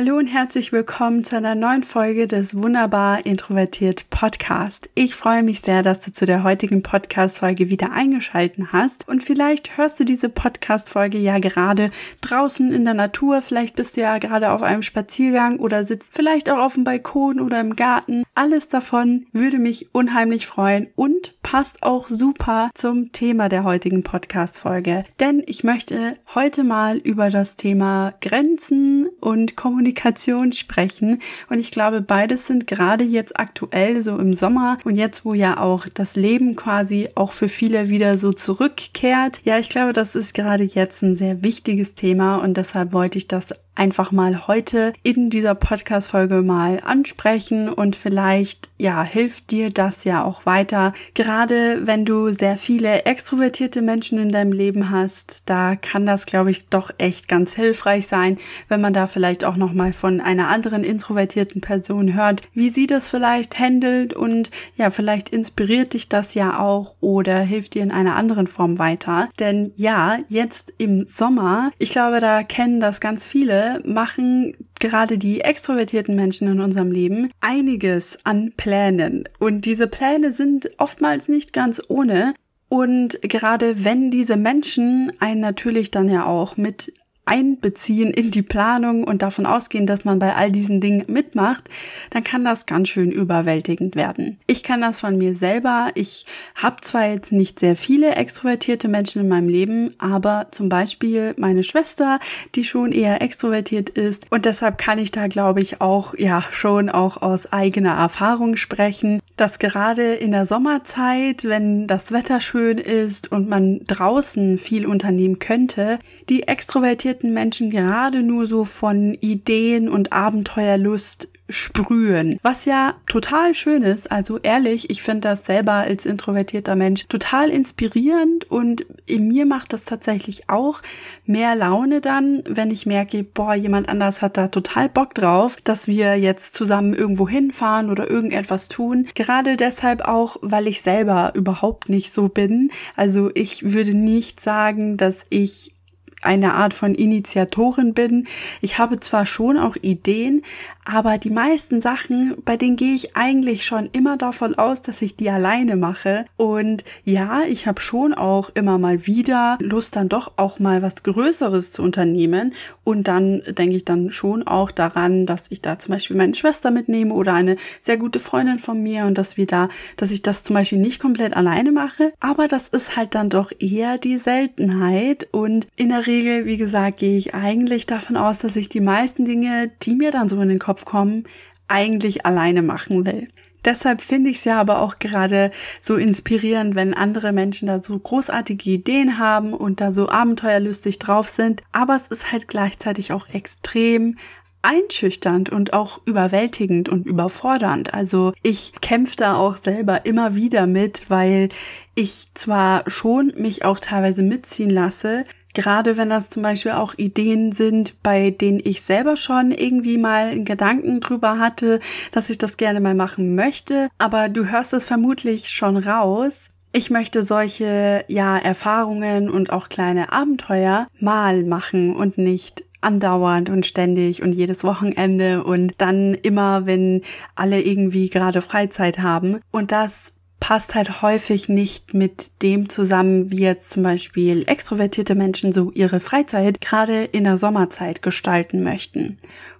Hallo und herzlich willkommen zu einer neuen Folge des Wunderbar Introvertiert Podcast. Ich freue mich sehr, dass du zu der heutigen Podcast-Folge wieder eingeschalten hast. Und vielleicht hörst du diese Podcast-Folge ja gerade draußen in der Natur. Vielleicht bist du ja gerade auf einem Spaziergang oder sitzt vielleicht auch auf dem Balkon oder im Garten. Alles davon würde mich unheimlich freuen und passt auch super zum Thema der heutigen Podcast-Folge. Denn ich möchte heute mal über das Thema Grenzen und Kommunikation Kommunikation sprechen. Und ich glaube, beides sind gerade jetzt aktuell so im Sommer und jetzt, wo ja auch das Leben quasi auch für viele wieder so zurückkehrt. Ja, ich glaube, das ist gerade jetzt ein sehr wichtiges Thema und deshalb wollte ich das einfach mal heute in dieser Podcast-Folge mal ansprechen und vielleicht, ja, hilft dir das ja auch weiter. Gerade wenn du sehr viele extrovertierte Menschen in deinem Leben hast, da kann das, glaube ich, doch echt ganz hilfreich sein, wenn man da vielleicht auch nochmal von einer anderen introvertierten Person hört, wie sie das vielleicht handelt und ja, vielleicht inspiriert dich das ja auch oder hilft dir in einer anderen Form weiter. Denn ja, jetzt im Sommer, ich glaube, da kennen das ganz viele, machen gerade die extrovertierten Menschen in unserem Leben einiges an Plänen. Und diese Pläne sind oftmals nicht ganz ohne. Und gerade wenn diese Menschen einen natürlich dann ja auch mit einbeziehen in die Planung und davon ausgehen, dass man bei all diesen Dingen mitmacht, dann kann das ganz schön überwältigend werden. Ich kann das von mir selber. Ich habe zwar jetzt nicht sehr viele extrovertierte Menschen in meinem Leben, aber zum Beispiel meine Schwester, die schon eher extrovertiert ist und deshalb kann ich da, glaube ich, auch ja schon auch aus eigener Erfahrung sprechen, dass gerade in der Sommerzeit, wenn das Wetter schön ist und man draußen viel unternehmen könnte, die extrovertierte interessierten Menschen gerade nur so von Ideen und Abenteuerlust sprühen. Was ja total schön ist. Also ehrlich, ich finde das selber als introvertierter Mensch total inspirierend und in mir macht das tatsächlich auch mehr Laune dann, wenn ich merke, boah, jemand anders hat da total Bock drauf, dass wir jetzt zusammen irgendwo hinfahren oder irgendetwas tun. Gerade deshalb auch, weil ich selber überhaupt nicht so bin. Also ich würde nicht sagen, dass ich eine Art von Initiatorin bin. Ich habe zwar schon auch Ideen, aber die meisten Sachen, bei denen gehe ich eigentlich schon immer davon aus, dass ich die alleine mache. Und ja, ich habe schon auch immer mal wieder Lust, dann doch auch mal was Größeres zu unternehmen. Und dann denke ich dann schon auch daran, dass ich da zum Beispiel meine Schwester mitnehme oder eine sehr gute Freundin von mir und dass wir da, dass ich das zum Beispiel nicht komplett alleine mache. Aber das ist halt dann doch eher die Seltenheit. Und in der Regel, wie gesagt, gehe ich eigentlich davon aus, dass ich die meisten Dinge, die mir dann so in den Kopf Kopf kommen, eigentlich alleine machen will. Deshalb finde ich es ja aber auch gerade so inspirierend, wenn andere Menschen da so großartige Ideen haben und da so abenteuerlustig drauf sind. Aber es ist halt gleichzeitig auch extrem einschüchternd und auch überwältigend und überfordernd. Also ich kämpfe da auch selber immer wieder mit, weil ich zwar schon mich auch teilweise mitziehen lasse, Gerade wenn das zum Beispiel auch Ideen sind, bei denen ich selber schon irgendwie mal einen Gedanken drüber hatte, dass ich das gerne mal machen möchte. Aber du hörst es vermutlich schon raus. Ich möchte solche, ja, Erfahrungen und auch kleine Abenteuer mal machen und nicht andauernd und ständig und jedes Wochenende und dann immer, wenn alle irgendwie gerade Freizeit haben. Und das passt halt häufig nicht mit dem zusammen, wie jetzt zum Beispiel extrovertierte Menschen so ihre Freizeit gerade in der Sommerzeit gestalten möchten.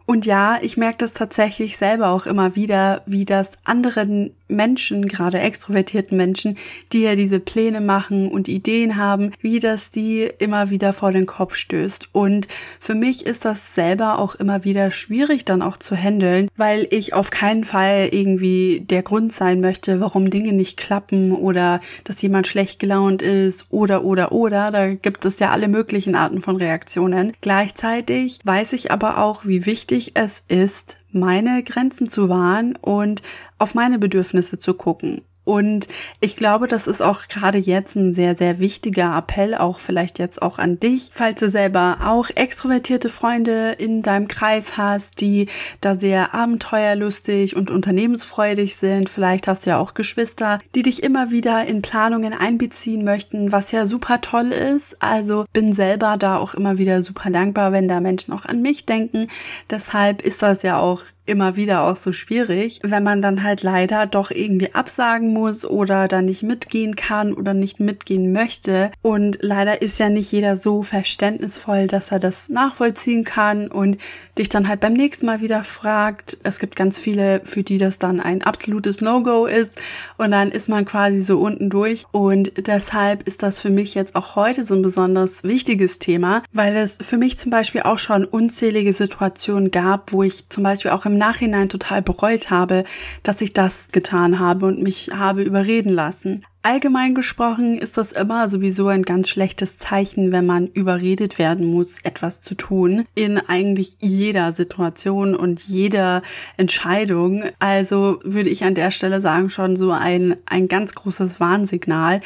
Und ja, ich merke das tatsächlich selber auch immer wieder, wie das anderen Menschen, gerade extrovertierten Menschen, die ja diese Pläne machen und Ideen haben, wie das die immer wieder vor den Kopf stößt. Und für mich ist das selber auch immer wieder schwierig dann auch zu handeln, weil ich auf keinen Fall irgendwie der Grund sein möchte, warum Dinge nicht klappen oder dass jemand schlecht gelaunt ist oder oder oder. Da gibt es ja alle möglichen Arten von Reaktionen. Gleichzeitig weiß ich aber auch, wie wichtig es ist, meine Grenzen zu wahren und auf meine Bedürfnisse zu gucken. Und ich glaube, das ist auch gerade jetzt ein sehr, sehr wichtiger Appell, auch vielleicht jetzt auch an dich, falls du selber auch extrovertierte Freunde in deinem Kreis hast, die da sehr abenteuerlustig und unternehmensfreudig sind. Vielleicht hast du ja auch Geschwister, die dich immer wieder in Planungen einbeziehen möchten, was ja super toll ist. Also bin selber da auch immer wieder super dankbar, wenn da Menschen auch an mich denken. Deshalb ist das ja auch immer wieder auch so schwierig, wenn man dann halt leider doch irgendwie absagen muss oder da nicht mitgehen kann oder nicht mitgehen möchte. Und leider ist ja nicht jeder so verständnisvoll, dass er das nachvollziehen kann und dich dann halt beim nächsten Mal wieder fragt. Es gibt ganz viele, für die das dann ein absolutes No-Go ist und dann ist man quasi so unten durch. Und deshalb ist das für mich jetzt auch heute so ein besonders wichtiges Thema, weil es für mich zum Beispiel auch schon unzählige Situationen gab, wo ich zum Beispiel auch im Nachhinein total bereut habe, dass ich das getan habe und mich habe überreden lassen. Allgemein gesprochen ist das immer sowieso ein ganz schlechtes Zeichen, wenn man überredet werden muss, etwas zu tun, in eigentlich jeder Situation und jeder Entscheidung. Also würde ich an der Stelle sagen, schon so ein, ein ganz großes Warnsignal,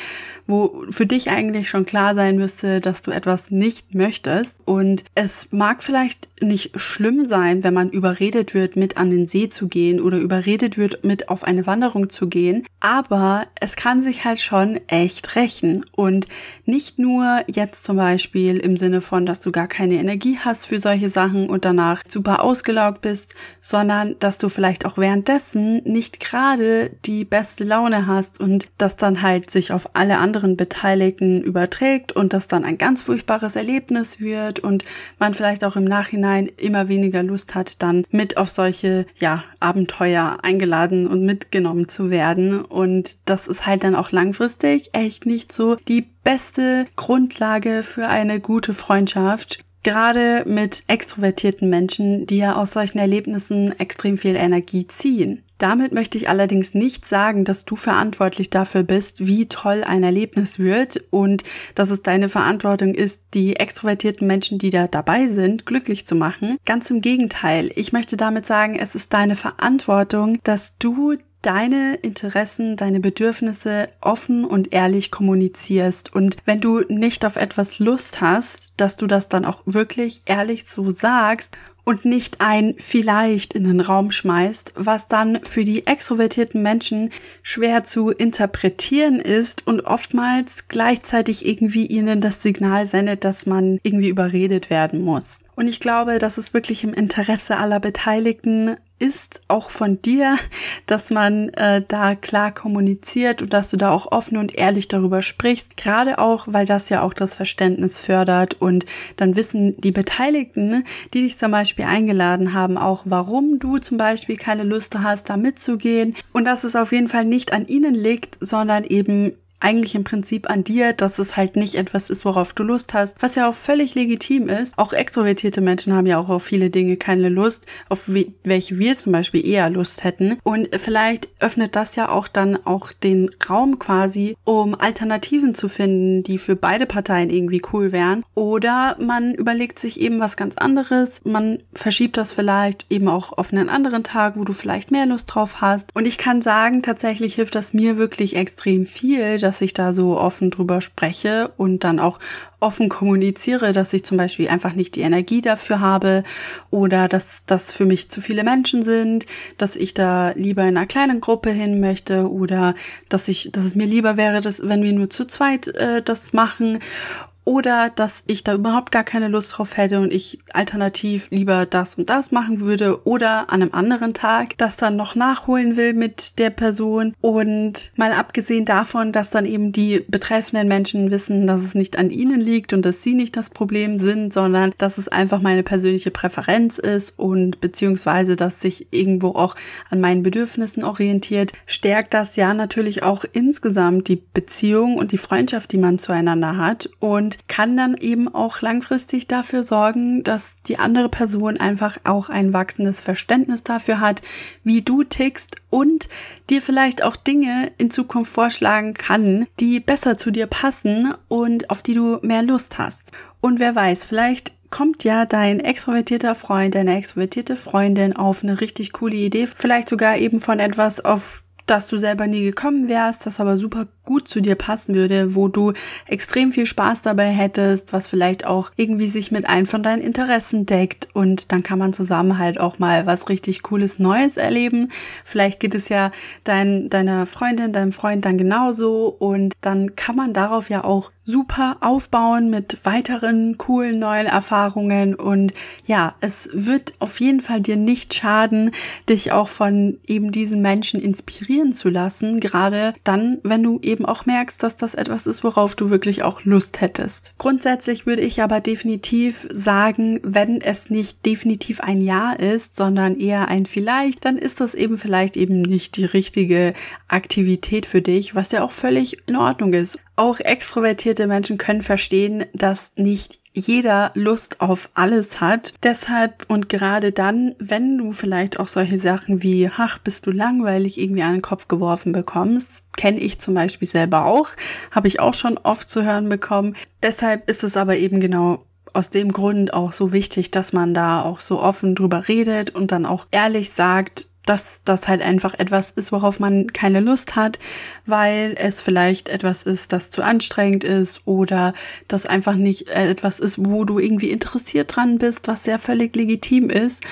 wo für dich eigentlich schon klar sein müsste, dass du etwas nicht möchtest. Und es mag vielleicht nicht schlimm sein, wenn man überredet wird, mit an den See zu gehen oder überredet wird, mit auf eine Wanderung zu gehen. Aber es kann sich halt schon echt rächen. Und nicht nur jetzt zum Beispiel im Sinne von, dass du gar keine Energie hast für solche Sachen und danach super ausgelaugt bist, sondern dass du vielleicht auch währenddessen nicht gerade die beste Laune hast und das dann halt sich auf alle anderen Beteiligten überträgt und das dann ein ganz furchtbares Erlebnis wird und man vielleicht auch im Nachhinein immer weniger Lust hat, dann mit auf solche, ja, Abenteuer eingeladen und mitgenommen zu werden. Und das ist halt dann auch langfristig echt nicht so die beste Grundlage für eine gute Freundschaft. Gerade mit extrovertierten Menschen, die ja aus solchen Erlebnissen extrem viel Energie ziehen. Damit möchte ich allerdings nicht sagen, dass du verantwortlich dafür bist, wie toll ein Erlebnis wird und dass es deine Verantwortung ist, die extrovertierten Menschen, die da dabei sind, glücklich zu machen. Ganz im Gegenteil. Ich möchte damit sagen, es ist deine Verantwortung, dass du deine Interessen, deine Bedürfnisse offen und ehrlich kommunizierst. Und wenn du nicht auf etwas Lust hast, dass du das dann auch wirklich ehrlich so sagst und nicht ein vielleicht in den Raum schmeißt, was dann für die extrovertierten Menschen schwer zu interpretieren ist und oftmals gleichzeitig irgendwie ihnen das Signal sendet, dass man irgendwie überredet werden muss. Und ich glaube, dass es wirklich im Interesse aller Beteiligten ist, auch von dir, dass man äh, da klar kommuniziert und dass du da auch offen und ehrlich darüber sprichst. Gerade auch, weil das ja auch das Verständnis fördert und dann wissen die Beteiligten, die dich zum Beispiel eingeladen haben, auch warum du zum Beispiel keine Lust hast, da mitzugehen und dass es auf jeden Fall nicht an ihnen liegt, sondern eben eigentlich im Prinzip an dir, dass es halt nicht etwas ist, worauf du Lust hast, was ja auch völlig legitim ist. Auch extrovertierte Menschen haben ja auch auf viele Dinge keine Lust, auf welche wir zum Beispiel eher Lust hätten. Und vielleicht öffnet das ja auch dann auch den Raum quasi, um Alternativen zu finden, die für beide Parteien irgendwie cool wären. Oder man überlegt sich eben was ganz anderes. Man verschiebt das vielleicht eben auch auf einen anderen Tag, wo du vielleicht mehr Lust drauf hast. Und ich kann sagen, tatsächlich hilft das mir wirklich extrem viel, dass ich da so offen drüber spreche und dann auch offen kommuniziere, dass ich zum Beispiel einfach nicht die Energie dafür habe oder dass das für mich zu viele Menschen sind, dass ich da lieber in einer kleinen Gruppe hin möchte oder dass ich, dass es mir lieber wäre, dass wenn wir nur zu zweit äh, das machen oder dass ich da überhaupt gar keine Lust drauf hätte und ich alternativ lieber das und das machen würde oder an einem anderen Tag das dann noch nachholen will mit der Person. Und mal abgesehen davon, dass dann eben die betreffenden Menschen wissen, dass es nicht an ihnen liegt und dass sie nicht das Problem sind, sondern dass es einfach meine persönliche Präferenz ist und beziehungsweise dass sich irgendwo auch an meinen Bedürfnissen orientiert, stärkt das ja natürlich auch insgesamt die Beziehung und die Freundschaft, die man zueinander hat. Und und kann dann eben auch langfristig dafür sorgen, dass die andere Person einfach auch ein wachsendes Verständnis dafür hat, wie du tickst und dir vielleicht auch Dinge in Zukunft vorschlagen kann, die besser zu dir passen und auf die du mehr Lust hast. Und wer weiß, vielleicht kommt ja dein extrovertierter Freund, deine extrovertierte Freundin auf eine richtig coole Idee, vielleicht sogar eben von etwas, auf dass du selber nie gekommen wärst, das aber super gut zu dir passen würde, wo du extrem viel Spaß dabei hättest, was vielleicht auch irgendwie sich mit einem von deinen Interessen deckt. Und dann kann man zusammen halt auch mal was richtig cooles Neues erleben. Vielleicht geht es ja dein, deiner Freundin, deinem Freund dann genauso. Und dann kann man darauf ja auch super aufbauen mit weiteren coolen neuen Erfahrungen. Und ja, es wird auf jeden Fall dir nicht schaden, dich auch von eben diesen Menschen inspirieren zu lassen, gerade dann, wenn du eben auch merkst, dass das etwas ist, worauf du wirklich auch Lust hättest. Grundsätzlich würde ich aber definitiv sagen, wenn es nicht definitiv ein Ja ist, sondern eher ein Vielleicht, dann ist das eben vielleicht eben nicht die richtige Aktivität für dich, was ja auch völlig in Ordnung ist. Auch extrovertierte Menschen können verstehen, dass nicht jeder Lust auf alles hat. Deshalb und gerade dann, wenn du vielleicht auch solche Sachen wie, ach, bist du langweilig irgendwie an den Kopf geworfen bekommst, kenne ich zum Beispiel selber auch, habe ich auch schon oft zu hören bekommen. Deshalb ist es aber eben genau aus dem Grund auch so wichtig, dass man da auch so offen drüber redet und dann auch ehrlich sagt, dass das halt einfach etwas ist, worauf man keine Lust hat, weil es vielleicht etwas ist, das zu anstrengend ist oder das einfach nicht äh, etwas ist, wo du irgendwie interessiert dran bist, was sehr völlig legitim ist.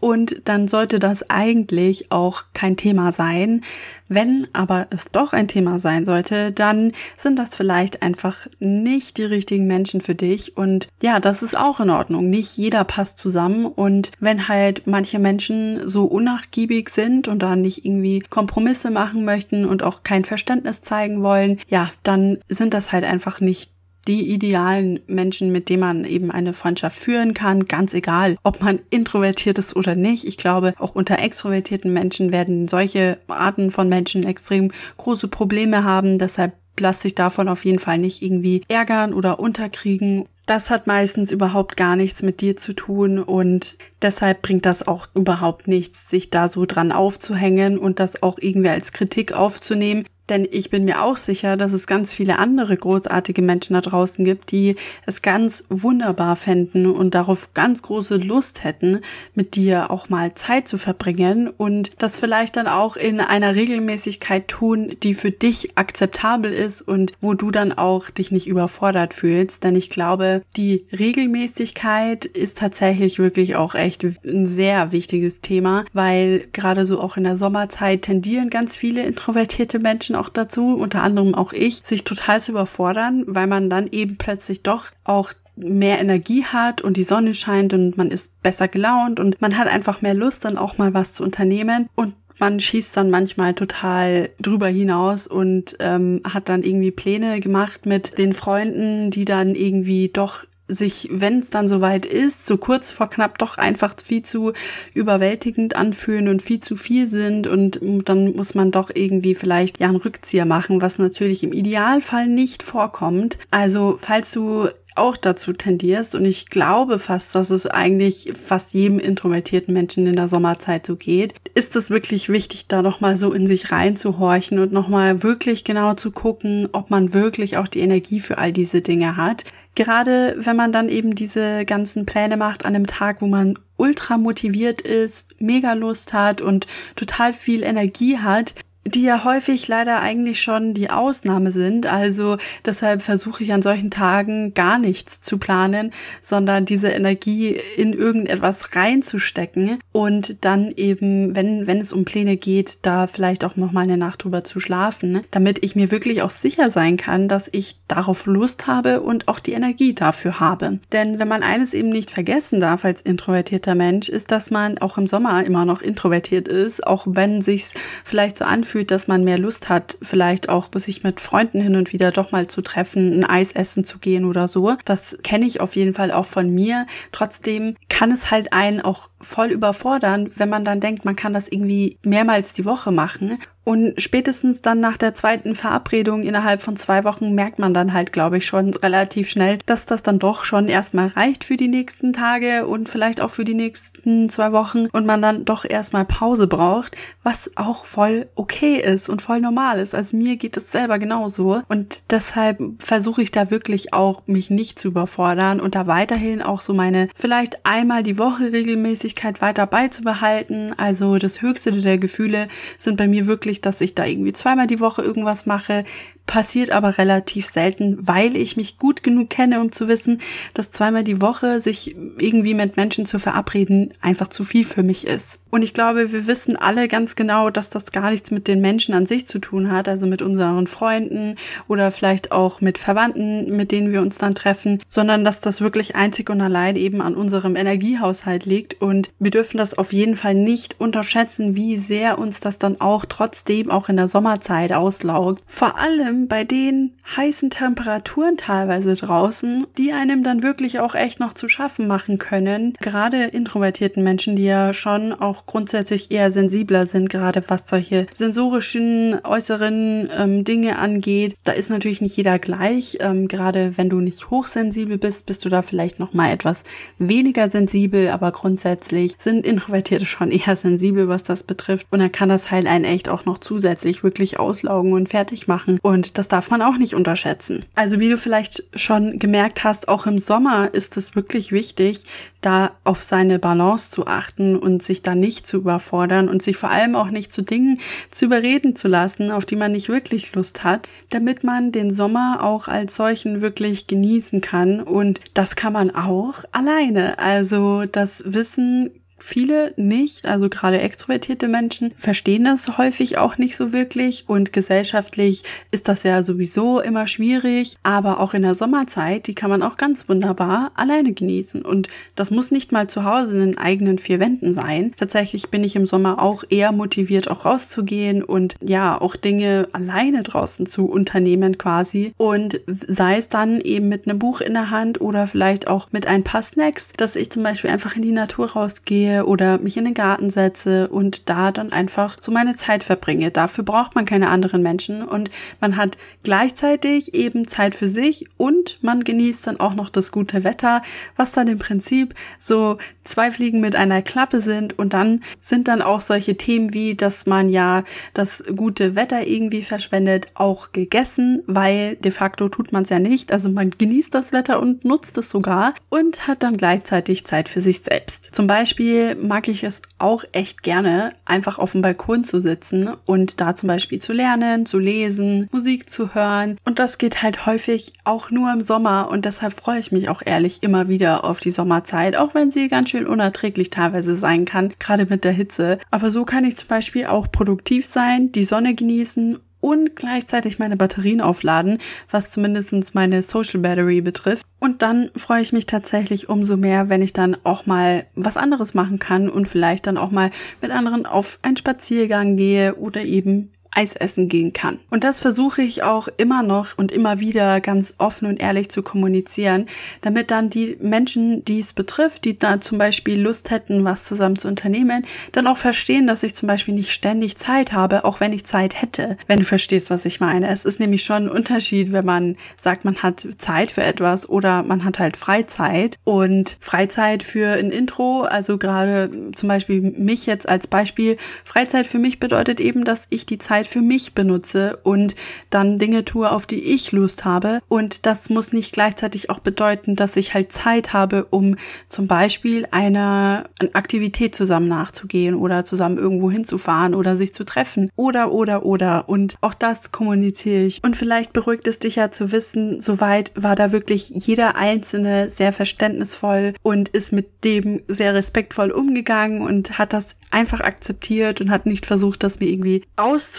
Und dann sollte das eigentlich auch kein Thema sein. Wenn aber es doch ein Thema sein sollte, dann sind das vielleicht einfach nicht die richtigen Menschen für dich. Und ja, das ist auch in Ordnung. Nicht jeder passt zusammen. Und wenn halt manche Menschen so unnachgiebig sind und da nicht irgendwie Kompromisse machen möchten und auch kein Verständnis zeigen wollen, ja, dann sind das halt einfach nicht die idealen Menschen, mit denen man eben eine Freundschaft führen kann, ganz egal, ob man introvertiert ist oder nicht. Ich glaube, auch unter extrovertierten Menschen werden solche Arten von Menschen extrem große Probleme haben. Deshalb lass dich davon auf jeden Fall nicht irgendwie ärgern oder unterkriegen. Das hat meistens überhaupt gar nichts mit dir zu tun und deshalb bringt das auch überhaupt nichts, sich da so dran aufzuhängen und das auch irgendwie als Kritik aufzunehmen. Denn ich bin mir auch sicher, dass es ganz viele andere großartige Menschen da draußen gibt, die es ganz wunderbar fänden und darauf ganz große Lust hätten, mit dir auch mal Zeit zu verbringen und das vielleicht dann auch in einer Regelmäßigkeit tun, die für dich akzeptabel ist und wo du dann auch dich nicht überfordert fühlst. Denn ich glaube, die Regelmäßigkeit ist tatsächlich wirklich auch echt ein sehr wichtiges Thema, weil gerade so auch in der Sommerzeit tendieren ganz viele introvertierte Menschen auch dazu, unter anderem auch ich, sich total zu überfordern, weil man dann eben plötzlich doch auch mehr Energie hat und die Sonne scheint und man ist besser gelaunt und man hat einfach mehr Lust, dann auch mal was zu unternehmen und man schießt dann manchmal total drüber hinaus und ähm, hat dann irgendwie Pläne gemacht mit den Freunden, die dann irgendwie doch sich, wenn es dann soweit ist, so kurz vor knapp doch einfach viel zu überwältigend anfühlen und viel zu viel sind und dann muss man doch irgendwie vielleicht ja einen Rückzieher machen, was natürlich im Idealfall nicht vorkommt. Also falls du auch dazu tendierst und ich glaube fast, dass es eigentlich fast jedem introvertierten Menschen in der Sommerzeit so geht, ist es wirklich wichtig, da nochmal so in sich reinzuhorchen und nochmal wirklich genau zu gucken, ob man wirklich auch die Energie für all diese Dinge hat. Gerade wenn man dann eben diese ganzen Pläne macht an einem Tag, wo man ultra motiviert ist, mega Lust hat und total viel Energie hat, die ja häufig leider eigentlich schon die Ausnahme sind. Also deshalb versuche ich an solchen Tagen gar nichts zu planen, sondern diese Energie in irgendetwas reinzustecken und dann eben, wenn, wenn es um Pläne geht, da vielleicht auch nochmal eine Nacht drüber zu schlafen, damit ich mir wirklich auch sicher sein kann, dass ich darauf Lust habe und auch die Energie dafür habe. Denn wenn man eines eben nicht vergessen darf als introvertierter Mensch, ist, dass man auch im Sommer immer noch introvertiert ist, auch wenn sich's vielleicht so anfühlt, fühlt, dass man mehr Lust hat, vielleicht auch sich mit Freunden hin und wieder doch mal zu treffen, ein Eis essen zu gehen oder so. Das kenne ich auf jeden Fall auch von mir. Trotzdem kann es halt einen auch voll überfordern, wenn man dann denkt, man kann das irgendwie mehrmals die Woche machen. Und spätestens dann nach der zweiten Verabredung innerhalb von zwei Wochen merkt man dann halt, glaube ich, schon relativ schnell, dass das dann doch schon erstmal reicht für die nächsten Tage und vielleicht auch für die nächsten zwei Wochen und man dann doch erstmal Pause braucht, was auch voll okay ist und voll normal ist. Also mir geht es selber genauso und deshalb versuche ich da wirklich auch mich nicht zu überfordern und da weiterhin auch so meine vielleicht einmal die Woche Regelmäßigkeit weiter beizubehalten. Also das höchste der Gefühle sind bei mir wirklich dass ich da irgendwie zweimal die Woche irgendwas mache passiert aber relativ selten, weil ich mich gut genug kenne, um zu wissen, dass zweimal die Woche sich irgendwie mit Menschen zu verabreden einfach zu viel für mich ist. Und ich glaube, wir wissen alle ganz genau, dass das gar nichts mit den Menschen an sich zu tun hat, also mit unseren Freunden oder vielleicht auch mit Verwandten, mit denen wir uns dann treffen, sondern dass das wirklich einzig und allein eben an unserem Energiehaushalt liegt. Und wir dürfen das auf jeden Fall nicht unterschätzen, wie sehr uns das dann auch trotzdem auch in der Sommerzeit auslaugt. Vor allem bei den heißen Temperaturen teilweise draußen, die einem dann wirklich auch echt noch zu schaffen machen können. Gerade introvertierten Menschen, die ja schon auch grundsätzlich eher sensibler sind, gerade was solche sensorischen äußeren ähm, Dinge angeht. Da ist natürlich nicht jeder gleich. Ähm, gerade wenn du nicht hochsensibel bist, bist du da vielleicht noch mal etwas weniger sensibel, aber grundsätzlich sind Introvertierte schon eher sensibel, was das betrifft. Und dann kann das Heil einen echt auch noch zusätzlich wirklich auslaugen und fertig machen. Und das darf man auch nicht unterschätzen. Also wie du vielleicht schon gemerkt hast, auch im Sommer ist es wirklich wichtig, da auf seine Balance zu achten und sich da nicht zu überfordern und sich vor allem auch nicht zu Dingen zu überreden zu lassen, auf die man nicht wirklich Lust hat, damit man den Sommer auch als solchen wirklich genießen kann. Und das kann man auch alleine. Also das Wissen viele nicht, also gerade extrovertierte Menschen verstehen das häufig auch nicht so wirklich und gesellschaftlich ist das ja sowieso immer schwierig, aber auch in der Sommerzeit, die kann man auch ganz wunderbar alleine genießen und das muss nicht mal zu Hause in den eigenen vier Wänden sein. Tatsächlich bin ich im Sommer auch eher motiviert, auch rauszugehen und ja, auch Dinge alleine draußen zu unternehmen quasi und sei es dann eben mit einem Buch in der Hand oder vielleicht auch mit ein paar Snacks, dass ich zum Beispiel einfach in die Natur rausgehe gehe oder mich in den Garten setze und da dann einfach so meine Zeit verbringe. Dafür braucht man keine anderen Menschen und man hat gleichzeitig eben Zeit für sich und man genießt dann auch noch das gute Wetter, was dann im Prinzip so zwei Fliegen mit einer Klappe sind und dann sind dann auch solche Themen wie, dass man ja das gute Wetter irgendwie verschwendet, auch gegessen, weil de facto tut man es ja nicht. Also man genießt das Wetter und nutzt es sogar und hat dann gleichzeitig Zeit für sich selbst. Zum Beispiel Beispiel mag ich es auch echt gerne, einfach auf dem Balkon zu sitzen und da zum Beispiel zu lernen, zu lesen, Musik zu hören. Und das geht halt häufig auch nur im Sommer und deshalb freue ich mich auch ehrlich immer wieder auf die Sommerzeit, auch wenn sie ganz schön unerträglich teilweise sein kann, gerade mit der Hitze. Aber so kann ich zum Beispiel auch produktiv sein, die Sonne genießen und gleichzeitig meine Batterien aufladen, was zumindest meine Social Battery betrifft. Und dann freue ich mich tatsächlich umso mehr, wenn ich dann auch mal was anderes machen kann und vielleicht dann auch mal mit anderen auf einen Spaziergang gehe oder eben Eis essen gehen kann. Und das versuche ich auch immer noch und immer wieder ganz offen und ehrlich zu kommunizieren, damit dann die Menschen, die es betrifft, die da zum Beispiel Lust hätten, was zusammen zu unternehmen, dann auch verstehen, dass ich zum Beispiel nicht ständig Zeit habe, auch wenn ich Zeit hätte, wenn du verstehst, was ich meine. Es ist nämlich schon ein Unterschied, wenn man sagt, man hat Zeit für etwas oder man hat halt Freizeit und Freizeit für ein Intro, also gerade zum Beispiel mich jetzt als Beispiel, Freizeit für mich bedeutet eben, dass ich die Zeit Zeit für mich benutze und dann Dinge tue, auf die ich Lust habe. Und das muss nicht gleichzeitig auch bedeuten, dass ich halt Zeit habe, um zum Beispiel einer Aktivität zusammen nachzugehen oder zusammen irgendwo hinzufahren oder sich zu treffen oder, oder, oder. Und auch das kommuniziere ich. Und vielleicht beruhigt es dich ja zu wissen, soweit war da wirklich jeder Einzelne sehr verständnisvoll und ist mit dem sehr respektvoll umgegangen und hat das einfach akzeptiert und hat nicht versucht, das mir irgendwie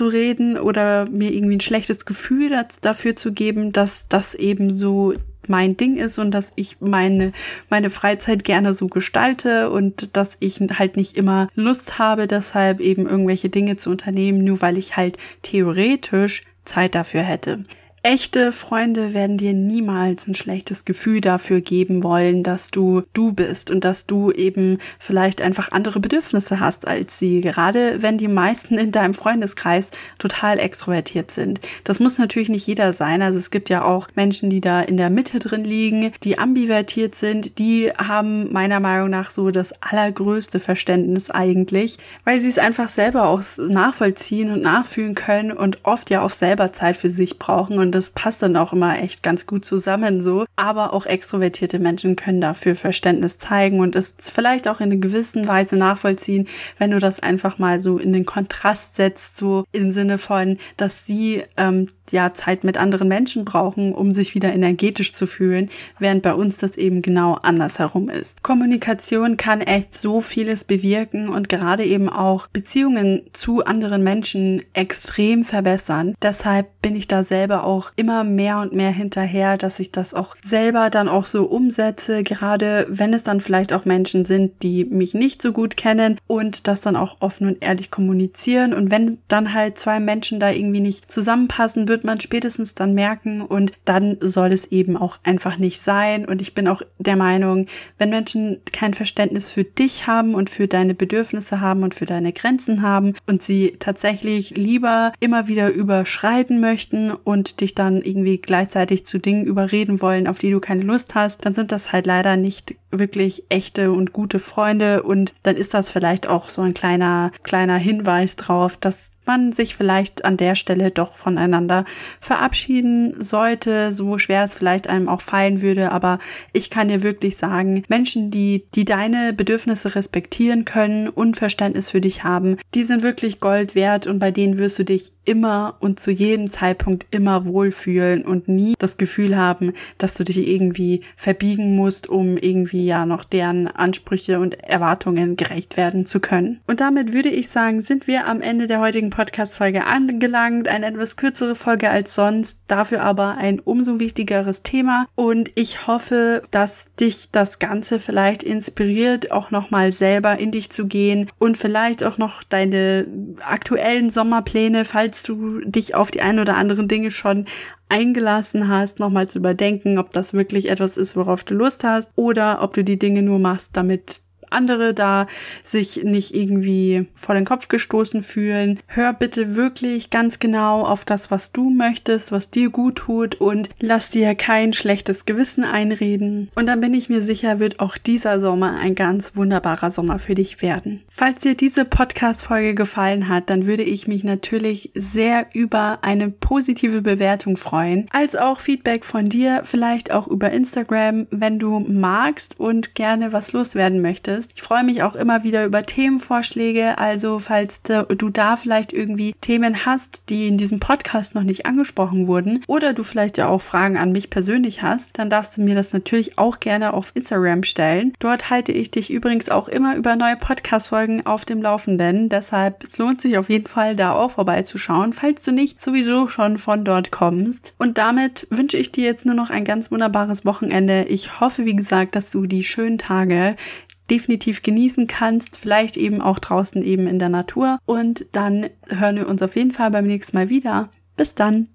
auszureden oder mir irgendwie ein schlechtes Gefühl dafür zu geben, dass das eben so mein Ding ist und dass ich meine, meine Freizeit gerne so gestalte und dass ich halt nicht immer Lust habe, deshalb eben irgendwelche Dinge zu unternehmen, nur weil ich halt theoretisch Zeit dafür hätte. Echte Freunde werden dir niemals ein schlechtes Gefühl dafür geben wollen, dass du du bist und dass du eben vielleicht einfach andere Bedürfnisse hast als sie, gerade wenn die meisten in deinem Freundeskreis total extrovertiert sind. Das muss natürlich nicht jeder sein. Also es gibt ja auch Menschen, die da in der Mitte drin liegen, die ambivertiert sind, die haben meiner Meinung nach so das allergrößte Verständnis eigentlich, weil sie es einfach selber auch nachvollziehen und nachfühlen können und oft ja auch selber Zeit für sich brauchen und und das passt dann auch immer echt ganz gut zusammen so. Aber auch extrovertierte Menschen können dafür Verständnis zeigen und es vielleicht auch in einer gewissen Weise nachvollziehen, wenn du das einfach mal so in den Kontrast setzt, so im Sinne von, dass sie ähm, ja Zeit mit anderen Menschen brauchen, um sich wieder energetisch zu fühlen, während bei uns das eben genau andersherum ist. Kommunikation kann echt so vieles bewirken und gerade eben auch Beziehungen zu anderen Menschen extrem verbessern. Deshalb bin ich da selber auch immer mehr und mehr hinterher, dass ich das auch selber dann auch so umsetze, gerade wenn es dann vielleicht auch Menschen sind, die mich nicht so gut kennen und das dann auch offen und ehrlich kommunizieren und wenn dann halt zwei Menschen da irgendwie nicht zusammenpassen, wird man spätestens dann merken und dann soll es eben auch einfach nicht sein. Und ich bin auch der Meinung, wenn Menschen kein Verständnis für dich haben und für deine Bedürfnisse haben und für deine Grenzen haben und sie tatsächlich lieber immer wieder überschreiten möchten und dich dann irgendwie gleichzeitig zu Dingen überreden wollen, auf die du keine Lust hast, dann sind das halt leider nicht wirklich echte und gute Freunde und dann ist das vielleicht auch so ein kleiner, kleiner Hinweis drauf, dass man sich vielleicht an der Stelle doch voneinander verabschieden sollte, so schwer es vielleicht einem auch fallen würde. Aber ich kann dir wirklich sagen, Menschen, die, die deine Bedürfnisse respektieren können und Verständnis für dich haben, die sind wirklich Gold wert und bei denen wirst du dich immer und zu jedem Zeitpunkt immer wohlfühlen und nie das Gefühl haben, dass du dich irgendwie verbiegen musst, um irgendwie ja noch deren Ansprüche und Erwartungen gerecht werden zu können. Und damit würde ich sagen, sind wir am Ende der heutigen Podcast-Folge angelangt. Eine etwas kürzere Folge als sonst, dafür aber ein umso wichtigeres Thema. Und ich hoffe, dass dich das Ganze vielleicht inspiriert, auch nochmal selber in dich zu gehen und vielleicht auch noch deine aktuellen Sommerpläne, falls du dich auf die ein oder anderen Dinge schon eingelassen hast, nochmal zu überdenken, ob das wirklich etwas ist, worauf du Lust hast oder ob du die Dinge nur machst, damit andere da sich nicht irgendwie vor den Kopf gestoßen fühlen. Hör bitte wirklich ganz genau auf das, was du möchtest, was dir gut tut und lass dir kein schlechtes Gewissen einreden. Und dann bin ich mir sicher, wird auch dieser Sommer ein ganz wunderbarer Sommer für dich werden. Falls dir diese Podcast-Folge gefallen hat, dann würde ich mich natürlich sehr über eine positive Bewertung freuen, als auch Feedback von dir, vielleicht auch über Instagram, wenn du magst und gerne was loswerden möchtest ist. Ich freue mich auch immer wieder über Themenvorschläge. Also falls du da vielleicht irgendwie Themen hast, die in diesem Podcast noch nicht angesprochen wurden oder du vielleicht ja auch Fragen an mich persönlich hast, dann darfst du mir das natürlich auch gerne auf Instagram stellen. Dort halte ich dich übrigens auch immer über neue Podcast-Folgen auf dem Laufenden. Deshalb es lohnt sich auf jeden Fall da auch vorbeizuschauen, falls du nicht sowieso schon von dort kommst. Und damit wünsche ich dir jetzt nur noch ein ganz wunderbares Wochenende. Ich hoffe, wie gesagt, dass du die schönen Tage definitiv genießen kannst, vielleicht eben auch draußen eben in der Natur. Und dann hören wir uns auf jeden Fall beim nächsten Mal wieder. Bis dann.